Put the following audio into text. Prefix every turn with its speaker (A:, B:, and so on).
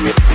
A: Yeah.